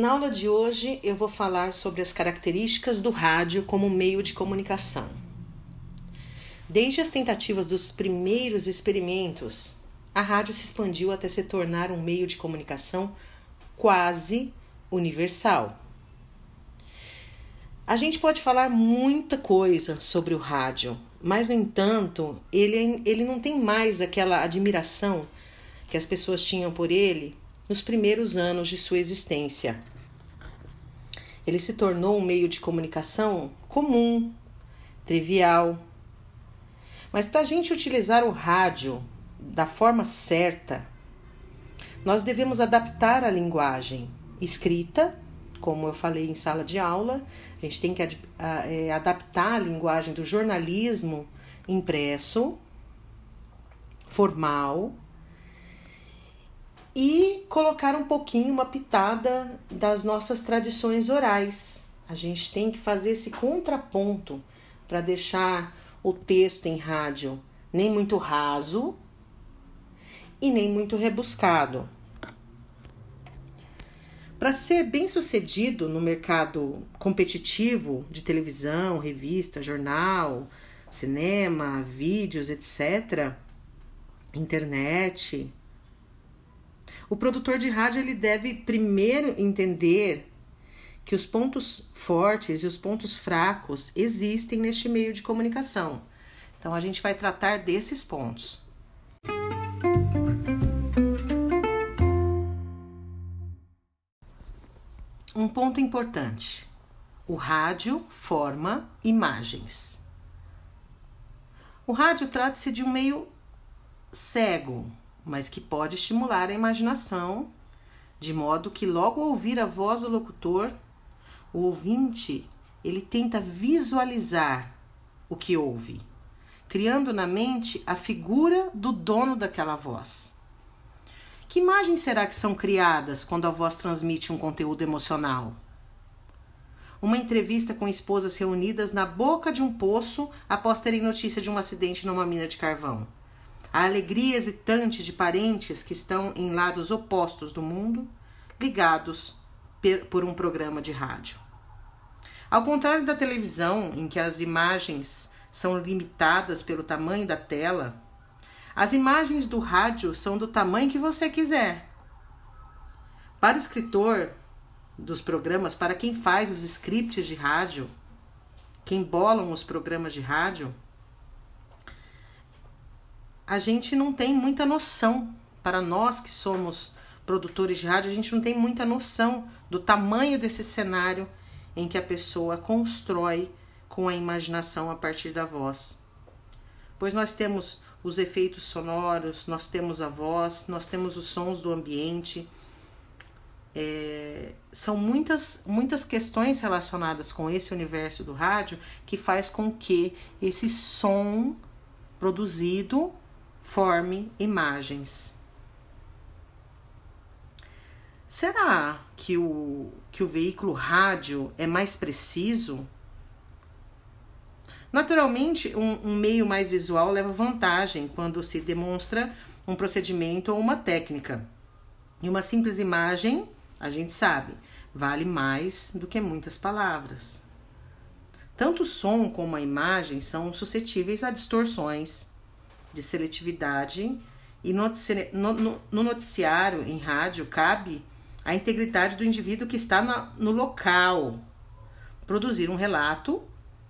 Na aula de hoje eu vou falar sobre as características do rádio como meio de comunicação. Desde as tentativas dos primeiros experimentos, a rádio se expandiu até se tornar um meio de comunicação quase universal. A gente pode falar muita coisa sobre o rádio, mas no entanto, ele, ele não tem mais aquela admiração que as pessoas tinham por ele nos primeiros anos de sua existência. Ele se tornou um meio de comunicação comum, trivial. Mas para a gente utilizar o rádio da forma certa, nós devemos adaptar a linguagem escrita, como eu falei em sala de aula, a gente tem que é, adaptar a linguagem do jornalismo impresso, formal, e colocar um pouquinho, uma pitada das nossas tradições orais. A gente tem que fazer esse contraponto para deixar o texto em rádio nem muito raso e nem muito rebuscado. Para ser bem sucedido no mercado competitivo de televisão, revista, jornal, cinema, vídeos, etc., internet, o produtor de rádio ele deve primeiro entender que os pontos fortes e os pontos fracos existem neste meio de comunicação. Então a gente vai tratar desses pontos. Um ponto importante: o rádio forma imagens. O rádio trata-se de um meio cego, mas que pode estimular a imaginação, de modo que logo ao ouvir a voz do locutor, o ouvinte ele tenta visualizar o que ouve, criando na mente a figura do dono daquela voz. Que imagens será que são criadas quando a voz transmite um conteúdo emocional? Uma entrevista com esposas reunidas na boca de um poço após terem notícia de um acidente numa mina de carvão a alegria hesitante de parentes que estão em lados opostos do mundo, ligados por um programa de rádio. Ao contrário da televisão, em que as imagens são limitadas pelo tamanho da tela, as imagens do rádio são do tamanho que você quiser. Para o escritor dos programas, para quem faz os scripts de rádio, quem bolam os programas de rádio, a gente não tem muita noção, para nós que somos produtores de rádio, a gente não tem muita noção do tamanho desse cenário em que a pessoa constrói com a imaginação a partir da voz. Pois nós temos os efeitos sonoros, nós temos a voz, nós temos os sons do ambiente. É, são muitas, muitas questões relacionadas com esse universo do rádio que faz com que esse som produzido forme imagens. Será que o, que o veículo rádio é mais preciso? Naturalmente, um, um meio mais visual leva vantagem quando se demonstra um procedimento ou uma técnica. E uma simples imagem, a gente sabe, vale mais do que muitas palavras. Tanto o som como a imagem são suscetíveis a distorções de seletividade. E no, no, no noticiário em rádio cabe a integridade do indivíduo que está no local. Produzir um relato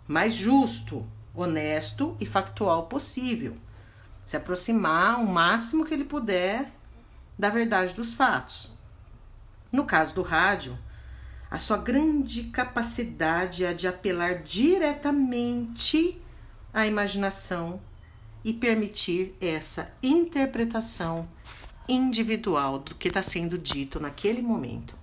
mais justo, honesto e factual possível, se aproximar o máximo que ele puder da verdade dos fatos. No caso do rádio, a sua grande capacidade é de apelar diretamente à imaginação e permitir essa interpretação individual do que está sendo dito naquele momento.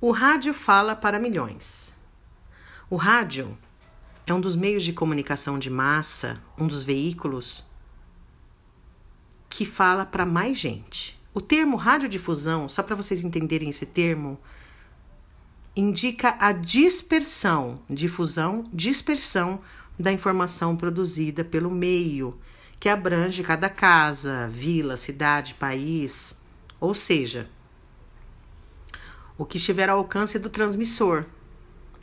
O rádio fala para milhões. O rádio é um dos meios de comunicação de massa, um dos veículos que fala para mais gente. O termo radiodifusão, só para vocês entenderem esse termo, indica a dispersão, difusão, dispersão da informação produzida pelo meio, que abrange cada casa, vila, cidade, país, ou seja, o que estiver ao alcance do transmissor.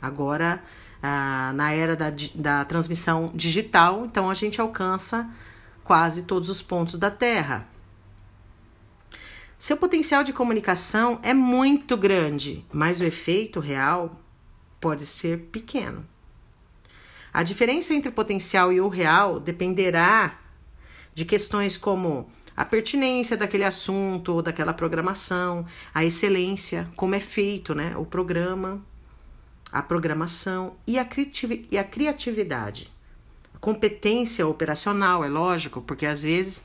Agora, ah, na era da, da transmissão digital, então a gente alcança quase todos os pontos da Terra. Seu potencial de comunicação é muito grande, mas o efeito real pode ser pequeno. A diferença entre o potencial e o real dependerá de questões como a pertinência daquele assunto ou daquela programação, a excelência, como é feito né, o programa, a programação e a, e a criatividade. Competência operacional, é lógico, porque às vezes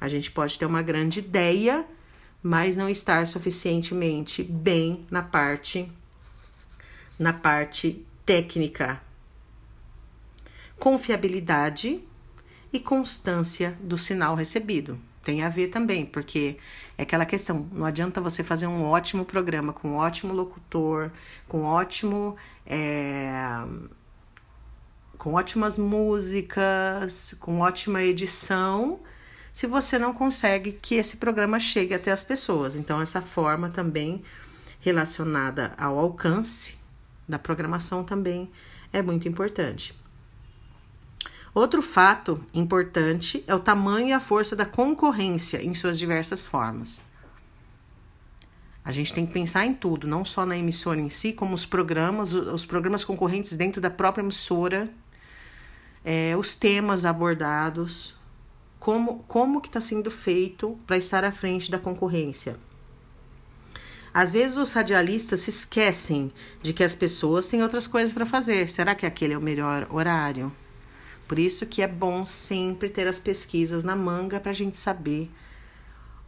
a gente pode ter uma grande ideia, mas não estar suficientemente bem na parte na parte técnica. Confiabilidade e constância do sinal recebido. Tem a ver também, porque é aquela questão, não adianta você fazer um ótimo programa com um ótimo locutor, com ótimo. É, com ótimas músicas, com ótima edição, se você não consegue que esse programa chegue até as pessoas. Então, essa forma também relacionada ao alcance da programação também é muito importante. Outro fato importante é o tamanho e a força da concorrência em suas diversas formas. A gente tem que pensar em tudo, não só na emissora em si, como os programas, os programas concorrentes dentro da própria emissora, é, os temas abordados, como, como que está sendo feito para estar à frente da concorrência. Às vezes os radialistas se esquecem de que as pessoas têm outras coisas para fazer. Será que aquele é o melhor horário? Por isso que é bom sempre ter as pesquisas na manga para a gente saber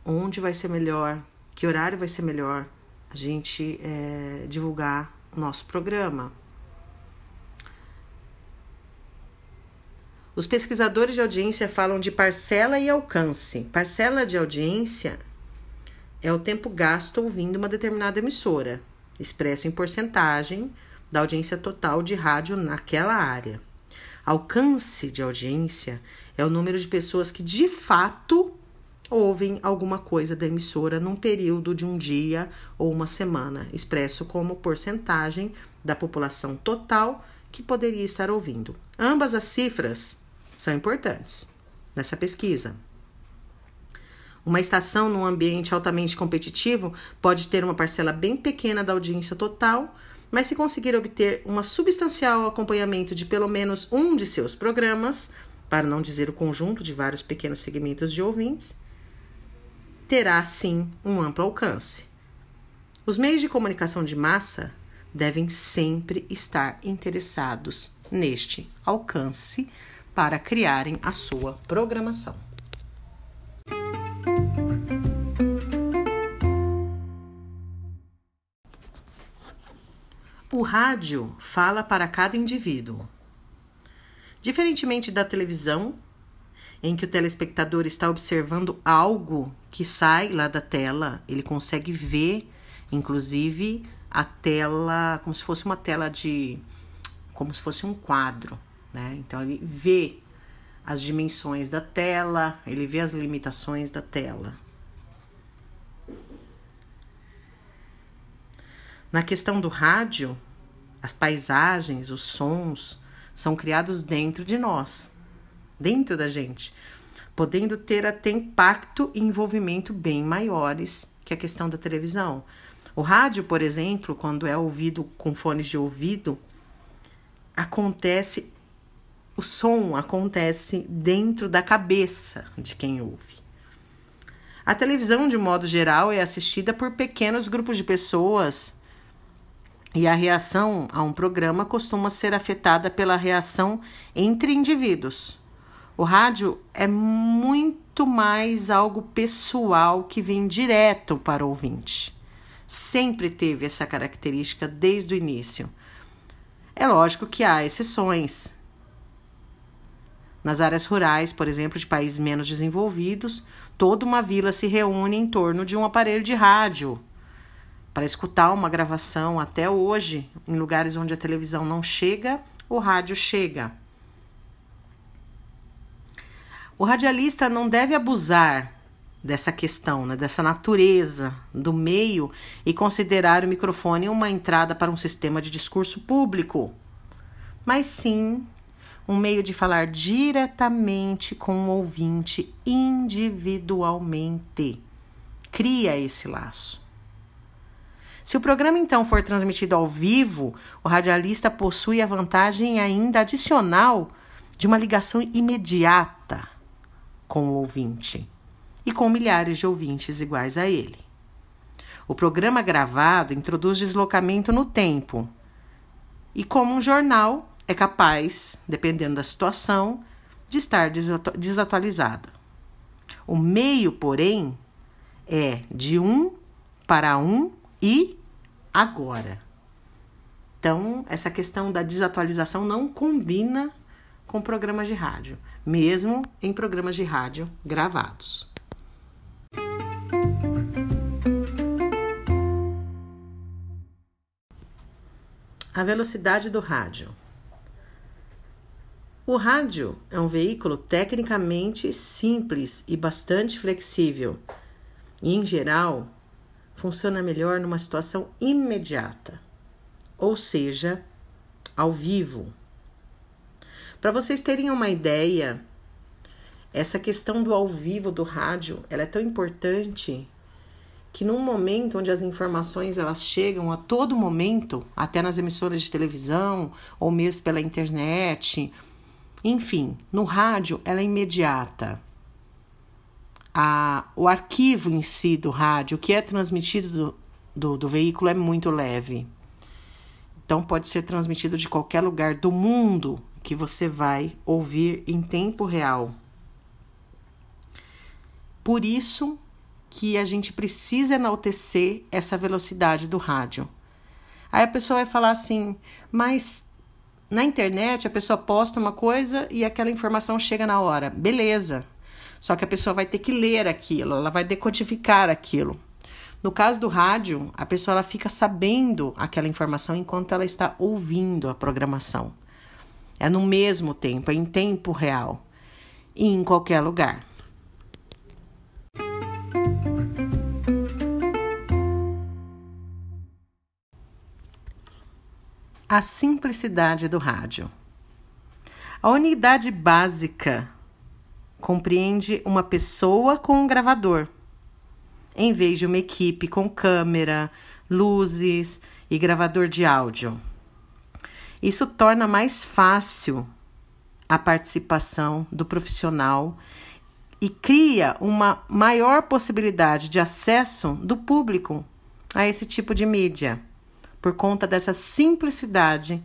onde vai ser melhor, que horário vai ser melhor a gente é, divulgar o nosso programa. Os pesquisadores de audiência falam de parcela e alcance. Parcela de audiência é o tempo gasto ouvindo uma determinada emissora, expresso em porcentagem da audiência total de rádio naquela área. Alcance de audiência é o número de pessoas que de fato ouvem alguma coisa da emissora num período de um dia ou uma semana, expresso como porcentagem da população total que poderia estar ouvindo. Ambas as cifras são importantes nessa pesquisa. Uma estação num ambiente altamente competitivo pode ter uma parcela bem pequena da audiência total, mas se conseguir obter um substancial acompanhamento de pelo menos um de seus programas, para não dizer o conjunto de vários pequenos segmentos de ouvintes, terá sim um amplo alcance. Os meios de comunicação de massa devem sempre estar interessados neste alcance para criarem a sua programação. O rádio fala para cada indivíduo. Diferentemente da televisão, em que o telespectador está observando algo que sai lá da tela, ele consegue ver, inclusive, a tela como se fosse uma tela de. como se fosse um quadro, né? Então ele vê as dimensões da tela, ele vê as limitações da tela. Na questão do rádio, as paisagens, os sons são criados dentro de nós, dentro da gente, podendo ter até impacto e envolvimento bem maiores que a questão da televisão. O rádio, por exemplo, quando é ouvido com fones de ouvido, acontece o som acontece dentro da cabeça de quem ouve. A televisão, de modo geral, é assistida por pequenos grupos de pessoas e a reação a um programa costuma ser afetada pela reação entre indivíduos. O rádio é muito mais algo pessoal que vem direto para o ouvinte. Sempre teve essa característica desde o início. É lógico que há exceções. Nas áreas rurais, por exemplo, de países menos desenvolvidos, toda uma vila se reúne em torno de um aparelho de rádio para escutar uma gravação até hoje, em lugares onde a televisão não chega, o rádio chega. O radialista não deve abusar dessa questão, né, dessa natureza do meio e considerar o microfone uma entrada para um sistema de discurso público, mas sim um meio de falar diretamente com o ouvinte individualmente. Cria esse laço. Se o programa então for transmitido ao vivo, o radialista possui a vantagem ainda adicional de uma ligação imediata com o ouvinte e com milhares de ouvintes iguais a ele. O programa gravado introduz deslocamento no tempo e, como um jornal, é capaz, dependendo da situação, de estar desatualizada. O meio, porém, é de um para um e agora. Então, essa questão da desatualização não combina com programas de rádio, mesmo em programas de rádio gravados. A velocidade do rádio. O rádio é um veículo tecnicamente simples e bastante flexível. E, em geral, funciona melhor numa situação imediata, ou seja, ao vivo. Para vocês terem uma ideia, essa questão do ao vivo do rádio, ela é tão importante que num momento onde as informações elas chegam a todo momento, até nas emissoras de televisão ou mesmo pela internet, enfim, no rádio ela é imediata a, o arquivo em si do rádio, que é transmitido do, do, do veículo, é muito leve. Então, pode ser transmitido de qualquer lugar do mundo que você vai ouvir em tempo real. Por isso que a gente precisa enaltecer essa velocidade do rádio. Aí a pessoa vai falar assim, mas na internet a pessoa posta uma coisa e aquela informação chega na hora. Beleza, só que a pessoa vai ter que ler aquilo, ela vai decodificar aquilo. No caso do rádio, a pessoa ela fica sabendo aquela informação enquanto ela está ouvindo a programação. É no mesmo tempo, é em tempo real e em qualquer lugar. A simplicidade do rádio. A unidade básica compreende uma pessoa com um gravador, em vez de uma equipe com câmera, luzes e gravador de áudio. Isso torna mais fácil a participação do profissional e cria uma maior possibilidade de acesso do público a esse tipo de mídia, por conta dessa simplicidade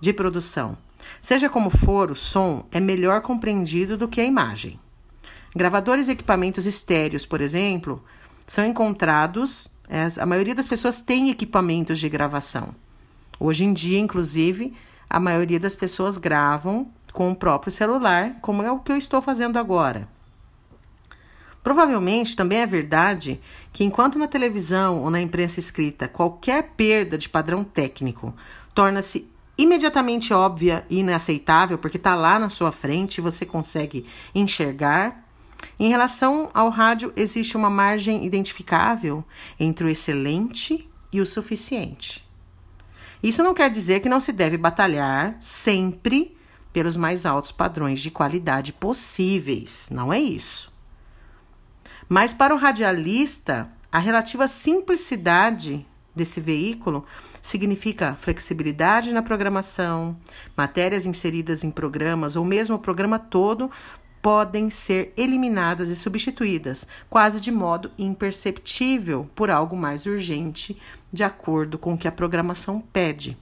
de produção. Seja como for, o som é melhor compreendido do que a imagem. Gravadores e equipamentos estéreos, por exemplo, são encontrados. É, a maioria das pessoas tem equipamentos de gravação. Hoje em dia, inclusive, a maioria das pessoas gravam com o próprio celular, como é o que eu estou fazendo agora. Provavelmente também é verdade que, enquanto na televisão ou na imprensa escrita qualquer perda de padrão técnico torna-se imediatamente óbvia e inaceitável, porque está lá na sua frente e você consegue enxergar. Em relação ao rádio, existe uma margem identificável entre o excelente e o suficiente. Isso não quer dizer que não se deve batalhar sempre pelos mais altos padrões de qualidade possíveis, não é isso. Mas para o radialista, a relativa simplicidade desse veículo significa flexibilidade na programação, matérias inseridas em programas ou mesmo o programa todo podem ser eliminadas e substituídas, quase de modo imperceptível, por algo mais urgente, de acordo com o que a programação pede.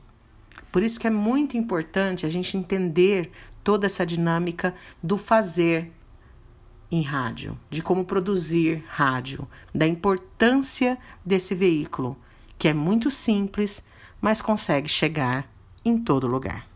Por isso que é muito importante a gente entender toda essa dinâmica do fazer em rádio, de como produzir rádio, da importância desse veículo que é muito simples, mas consegue chegar em todo lugar.